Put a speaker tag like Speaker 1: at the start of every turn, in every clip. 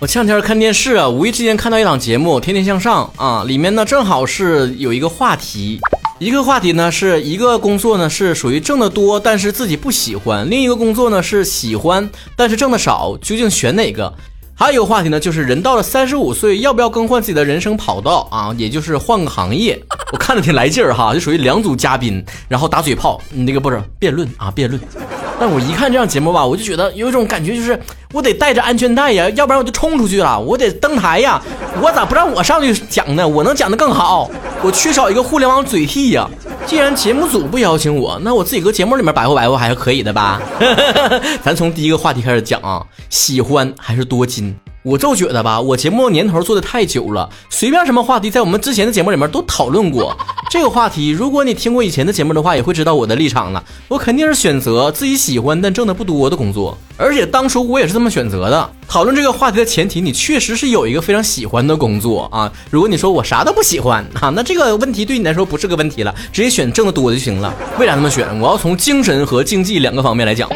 Speaker 1: 我前两天看电视啊，无意之间看到一档节目《天天向上》啊，里面呢正好是有一个话题，一个话题呢是一个工作呢是属于挣得多，但是自己不喜欢；另一个工作呢是喜欢，但是挣得少，究竟选哪个？还有一个话题呢，就是人到了三十五岁，要不要更换自己的人生跑道啊？也就是换个行业。我看着挺来劲儿哈，就属于两组嘉宾，然后打嘴炮，那个不是辩论啊，辩论。但我一看这样节目吧，我就觉得有一种感觉，就是我得带着安全带呀，要不然我就冲出去了，我得登台呀。我咋不让我上去讲呢？我能讲得更好，我缺少一个互联网嘴替呀。既然节目组不邀请我，那我自己搁节目里面摆活摆活还是可以的吧？咱从第一个话题开始讲啊，喜欢还是多金？我就觉得吧，我节目年头做的太久了，随便什么话题，在我们之前的节目里面都讨论过。这个话题，如果你听过以前的节目的话，也会知道我的立场了。我肯定是选择自己喜欢但挣的不多的工作，而且当初我也是这么选择的。讨论这个话题的前提，你确实是有一个非常喜欢的工作啊。如果你说我啥都不喜欢啊，那这个问题对你来说不是个问题了，直接选挣得多就行了。为啥这么选？我要从精神和经济两个方面来讲。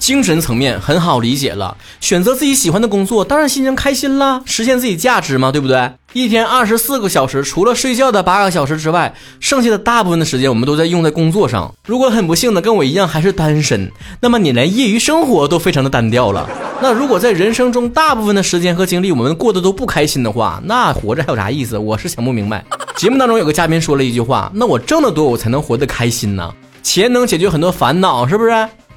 Speaker 1: 精神层面很好理解了，选择自己喜欢的工作，当然心情开心啦，实现自己价值嘛，对不对？一天二十四个小时，除了睡觉的八个小时之外，剩下的大部分的时间我们都在用在工作上。如果很不幸的跟我一样还是单身，那么你连业余生活都非常的单调了。那如果在人生中大部分的时间和精力我们过得都不开心的话，那活着还有啥意思？我是想不明白。节目当中有个嘉宾说了一句话：“那我挣得多，我才能活得开心呢。钱能解决很多烦恼，是不是？”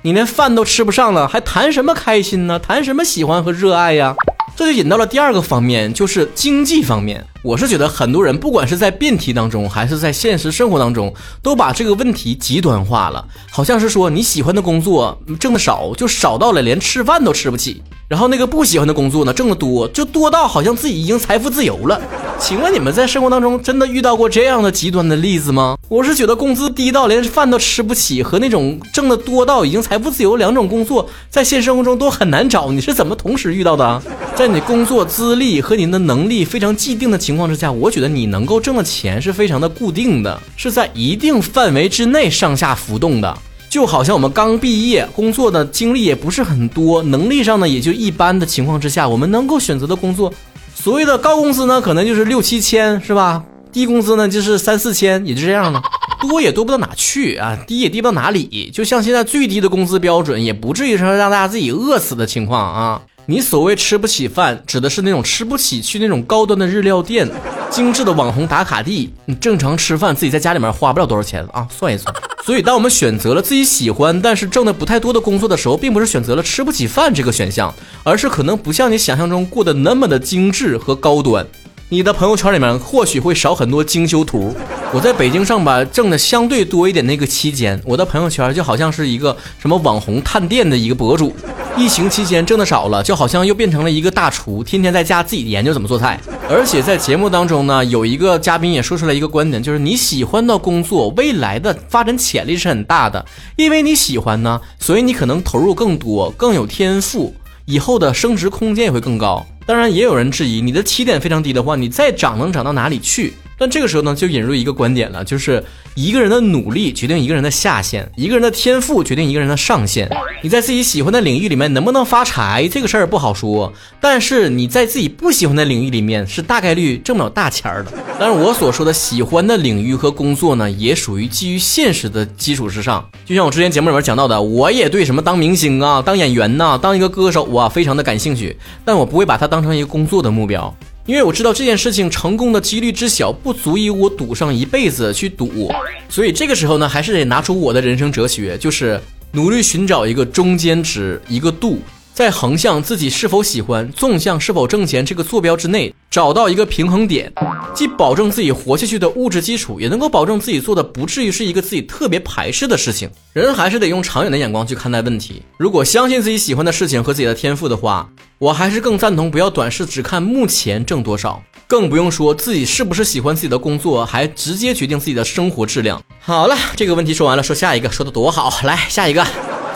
Speaker 1: 你连饭都吃不上了，还谈什么开心呢？谈什么喜欢和热爱呀？这就引到了第二个方面，就是经济方面。我是觉得很多人，不管是在辩题当中，还是在现实生活当中，都把这个问题极端化了，好像是说你喜欢的工作挣的少，就少到了连吃饭都吃不起。然后那个不喜欢的工作呢，挣得多，就多到好像自己已经财富自由了。请问你们在生活当中真的遇到过这样的极端的例子吗？我是觉得工资低到连饭都吃不起，和那种挣得多到已经财富自由两种工作，在现实生活中都很难找。你是怎么同时遇到的？在你工作资历和您的能力非常既定的情况之下，我觉得你能够挣的钱是非常的固定的，是在一定范围之内上下浮动的。就好像我们刚毕业，工作的经历也不是很多，能力上呢也就一般的情况之下，我们能够选择的工作，所谓的高工资呢，可能就是六七千，是吧？低工资呢就是三四千，也就这样了，多也多不到哪去啊，低也低不到哪里。就像现在最低的工资标准，也不至于说让大家自己饿死的情况啊。你所谓吃不起饭，指的是那种吃不起去那种高端的日料店、精致的网红打卡地。你正常吃饭，自己在家里面花不了多少钱啊，算一算。所以，当我们选择了自己喜欢但是挣的不太多的工作的时候，并不是选择了吃不起饭这个选项，而是可能不像你想象中过得那么的精致和高端。你的朋友圈里面或许会少很多精修图。我在北京上班挣的相对多一点那个期间，我的朋友圈就好像是一个什么网红探店的一个博主。疫情期间挣的少了，就好像又变成了一个大厨，天天在家自己研究怎么做菜。而且在节目当中呢，有一个嘉宾也说出来一个观点，就是你喜欢的工作，未来的发展潜力是很大的，因为你喜欢呢，所以你可能投入更多，更有天赋，以后的升值空间也会更高。当然，也有人质疑你的起点非常低的话，你再涨能涨到哪里去？但这个时候呢，就引入一个观点了，就是一个人的努力决定一个人的下限，一个人的天赋决定一个人的上限。你在自己喜欢的领域里面能不能发财，这个事儿不好说。但是你在自己不喜欢的领域里面，是大概率挣不了大钱儿的。但是我所说的喜欢的领域和工作呢，也属于基于现实的基础之上。就像我之前节目里面讲到的，我也对什么当明星啊、当演员呐、当一个歌手啊，非常的感兴趣，但我不会把它当成一个工作的目标。因为我知道这件事情成功的几率之小，不足以我赌上一辈子去赌，所以这个时候呢，还是得拿出我的人生哲学，就是努力寻找一个中间值，一个度。在横向自己是否喜欢，纵向是否挣钱这个坐标之内，找到一个平衡点，既保证自己活下去的物质基础，也能够保证自己做的不至于是一个自己特别排斥的事情。人还是得用长远的眼光去看待问题。如果相信自己喜欢的事情和自己的天赋的话，我还是更赞同不要短视，只看目前挣多少，更不用说自己是不是喜欢自己的工作，还直接决定自己的生活质量。好了，这个问题说完了，说下一个，说的多好，来下一个。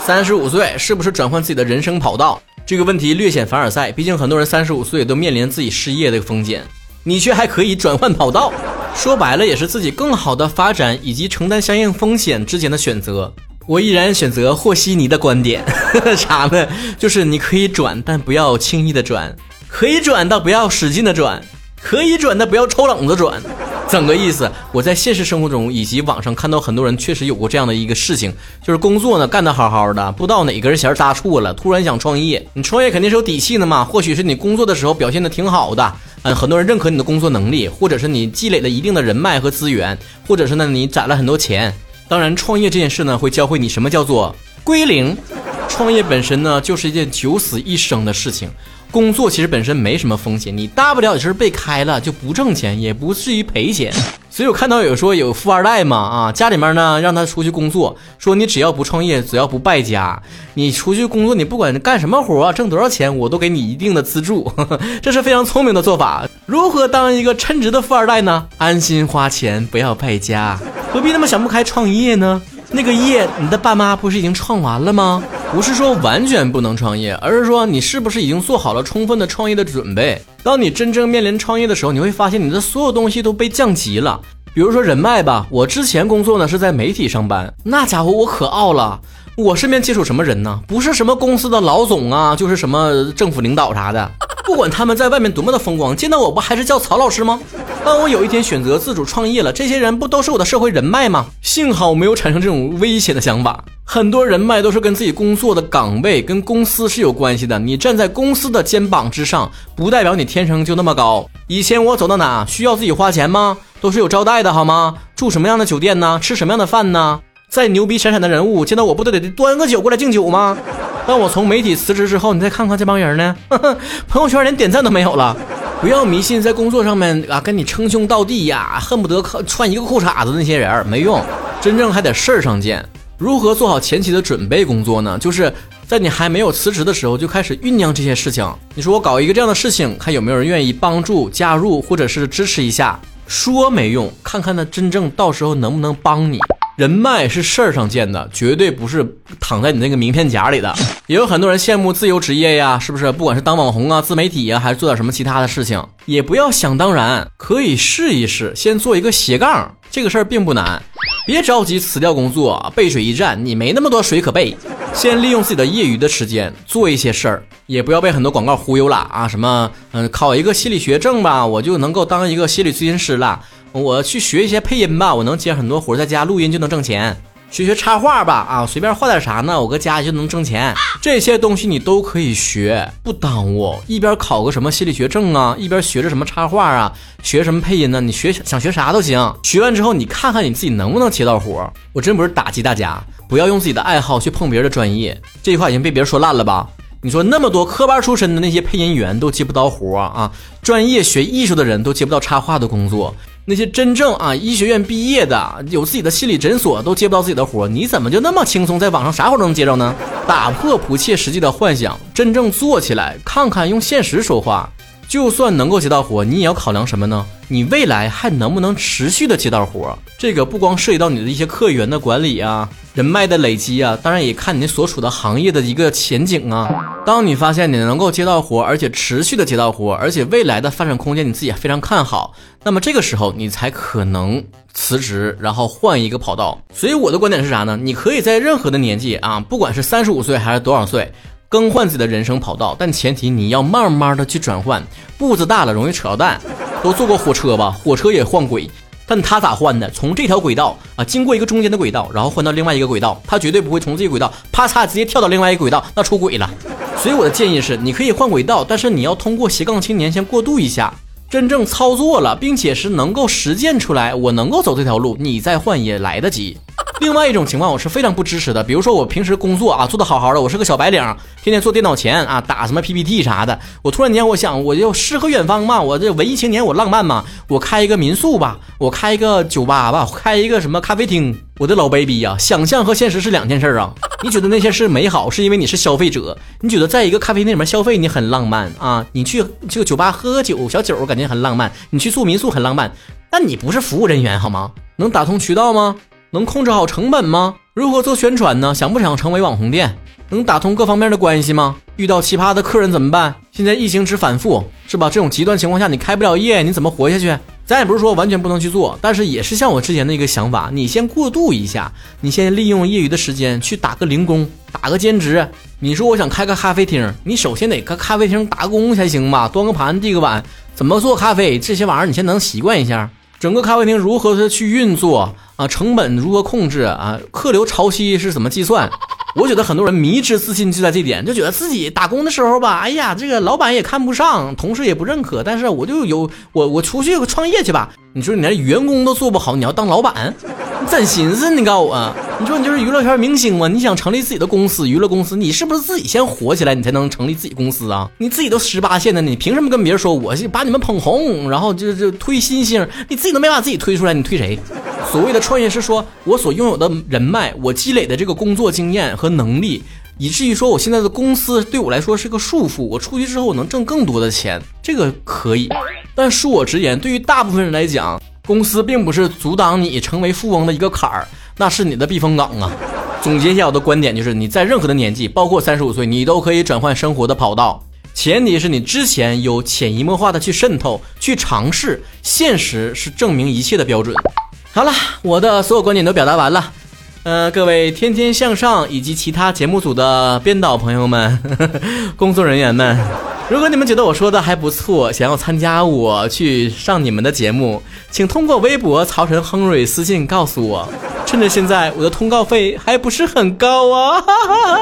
Speaker 1: 三十五岁是不是转换自己的人生跑道？这个问题略显凡尔赛，毕竟很多人三十五岁都面临自己失业的风险，你却还可以转换跑道，说白了也是自己更好的发展以及承担相应风险之间的选择。我依然选择和稀泥的观点，啥呢？就是你可以转，但不要轻易的转。可以转的不要使劲的转，可以转的不要抽冷子转。怎个意思？我在现实生活中以及网上看到很多人确实有过这样的一个事情，就是工作呢干得好好的，不知道哪根弦搭错了，突然想创业。你创业肯定是有底气的嘛，或许是你工作的时候表现的挺好的，嗯，很多人认可你的工作能力，或者是你积累了一定的人脉和资源，或者是呢你攒了很多钱。当然，创业这件事呢会教会你什么叫做归零。创业本身呢就是一件九死一生的事情。工作其实本身没什么风险，你大不了也是被开了就不挣钱，也不至于赔钱。所以我看到有说有富二代嘛啊，家里面呢让他出去工作，说你只要不创业，只要不败家，你出去工作，你不管干什么活，挣多少钱，我都给你一定的资助。这是非常聪明的做法。如何当一个称职的富二代呢？安心花钱，不要败家，何必那么想不开创业呢？那个业，你的爸妈不是已经创完了吗？不是说完全不能创业，而是说你是不是已经做好了充分的创业的准备？当你真正面临创业的时候，你会发现你的所有东西都被降级了。比如说人脉吧，我之前工作呢是在媒体上班，那家伙我可傲了。我身边接触什么人呢？不是什么公司的老总啊，就是什么政府领导啥的。不管他们在外面多么的风光，见到我不还是叫曹老师吗？当我有一天选择自主创业了，这些人不都是我的社会人脉吗？幸好我没有产生这种危险的想法。很多人脉都是跟自己工作的岗位、跟公司是有关系的。你站在公司的肩膀之上，不代表你天生就那么高。以前我走到哪需要自己花钱吗？都是有招待的好吗？住什么样的酒店呢？吃什么样的饭呢？再牛逼闪闪的人物见到我不都得端个酒过来敬酒吗？当我从媒体辞职之后，你再看看这帮人呢，朋友圈连点赞都没有了。不要迷信在工作上面啊，跟你称兄道弟呀，恨不得穿一个裤衩子那些人没用，真正还得事儿上见。如何做好前期的准备工作呢？就是在你还没有辞职的时候就开始酝酿这些事情。你说我搞一个这样的事情，看有没有人愿意帮助加入或者是支持一下。说没用，看看他真正到时候能不能帮你。人脉是事儿上见的，绝对不是躺在你那个名片夹里的。也有很多人羡慕自由职业呀，是不是？不管是当网红啊、自媒体呀，还是做点什么其他的事情，也不要想当然，可以试一试，先做一个斜杠，这个事儿并不难。别着急辞掉工作，背水一战，你没那么多水可背。先利用自己的业余的时间做一些事儿，也不要被很多广告忽悠了啊！什么，嗯，考一个心理学证吧，我就能够当一个心理咨询师了。我去学一些配音吧，我能接很多活，在家录音就能挣钱。学学插画吧，啊，随便画点啥呢，我搁家就能挣钱。这些东西你都可以学，不耽误。一边考个什么心理学证啊，一边学着什么插画啊，学什么配音呢？你学想学啥都行。学完之后，你看看你自己能不能接到活。我真不是打击大家，不要用自己的爱好去碰别人的专业。这句话已经被别人说烂了吧？你说那么多科班出身的那些配音员都接不到活啊，专业学艺术的人都接不到插画的工作。那些真正啊医学院毕业的，有自己的心理诊所都接不到自己的活儿，你怎么就那么轻松，在网上啥活儿都能接着呢？打破不切实际的幻想，真正做起来，看看用现实说话。就算能够接到活，你也要考量什么呢？你未来还能不能持续的接到活？这个不光涉及到你的一些客源的管理啊，人脉的累积啊，当然也看你所处的行业的一个前景啊。当你发现你能够接到活，而且持续的接到活，而且未来的发展空间你自己非常看好，那么这个时候你才可能辞职，然后换一个跑道。所以我的观点是啥呢？你可以在任何的年纪啊，不管是三十五岁还是多少岁。更换自己的人生跑道，但前提你要慢慢的去转换，步子大了容易扯到蛋。都坐过火车吧？火车也换轨，但他咋换的？从这条轨道啊，经过一个中间的轨道，然后换到另外一个轨道，他绝对不会从这个轨道啪嚓直接跳到另外一个轨道，那出轨了。所以我的建议是，你可以换轨道，但是你要通过斜杠青年先过渡一下，真正操作了，并且是能够实践出来，我能够走这条路，你再换也来得及。另外一种情况，我是非常不支持的。比如说，我平时工作啊，做的好好的，我是个小白领，天天坐电脑前啊，打什么 PPT 啥的。我突然间，我想，我就诗和远方嘛，我这文艺青年，我浪漫嘛，我开一个民宿吧，我开一个酒吧吧，开一个什么咖啡厅。我的老 baby 呀，想象和现实是两件事啊。你觉得那些是美好，是因为你是消费者，你觉得在一个咖啡厅里面消费你很浪漫啊？你去这个酒吧喝喝酒，小酒感觉很浪漫。你去住民宿很浪漫，但你不是服务人员好吗？能打通渠道吗？能控制好成本吗？如何做宣传呢？想不想成为网红店？能打通各方面的关系吗？遇到奇葩的客人怎么办？现在疫情只反复，是吧？这种极端情况下，你开不了业，你怎么活下去？咱也不是说完全不能去做，但是也是像我之前的一个想法，你先过渡一下，你先利用业余的时间去打个零工，打个兼职，你说我想开个咖啡厅，你首先得搁咖啡厅打工才行吧？端个盘，递个碗，怎么做咖啡这些玩意儿，你先能习惯一下。整个咖啡厅如何的去运作啊？成本如何控制啊？客流潮汐是怎么计算？我觉得很多人迷之自信就在这点，就觉得自己打工的时候吧，哎呀，这个老板也看不上，同事也不认可，但是我就有我我出去创业去吧。你说你连员工都做不好，你要当老板？你怎寻思？你告诉我，你说你就是娱乐圈明星吗？你想成立自己的公司，娱乐公司，你是不是自己先火起来，你才能成立自己公司啊？你自己都十八线的，你凭什么跟别人说我是把你们捧红，然后就就推新星？你自己都没把自己推出来，你推谁？所谓的创业是说我所拥有的人脉，我积累的这个工作经验和能力，以至于说我现在的公司对我来说是个束缚。我出去之后我能挣更多的钱，这个可以。但恕我直言，对于大部分人来讲，公司并不是阻挡你成为富翁的一个坎儿，那是你的避风港啊。总结一下我的观点，就是你在任何的年纪，包括三十五岁，你都可以转换生活的跑道，前提是你之前有潜移默化的去渗透、去尝试，现实是证明一切的标准。好了，我的所有观点都表达完了。呃，各位天天向上以及其他节目组的编导朋友们、工作人员们。如果你们觉得我说的还不错，想要参加我去上你们的节目，请通过微博曹晨亨瑞私信告诉我。趁着现在我的通告费还不是很高啊。哈哈哈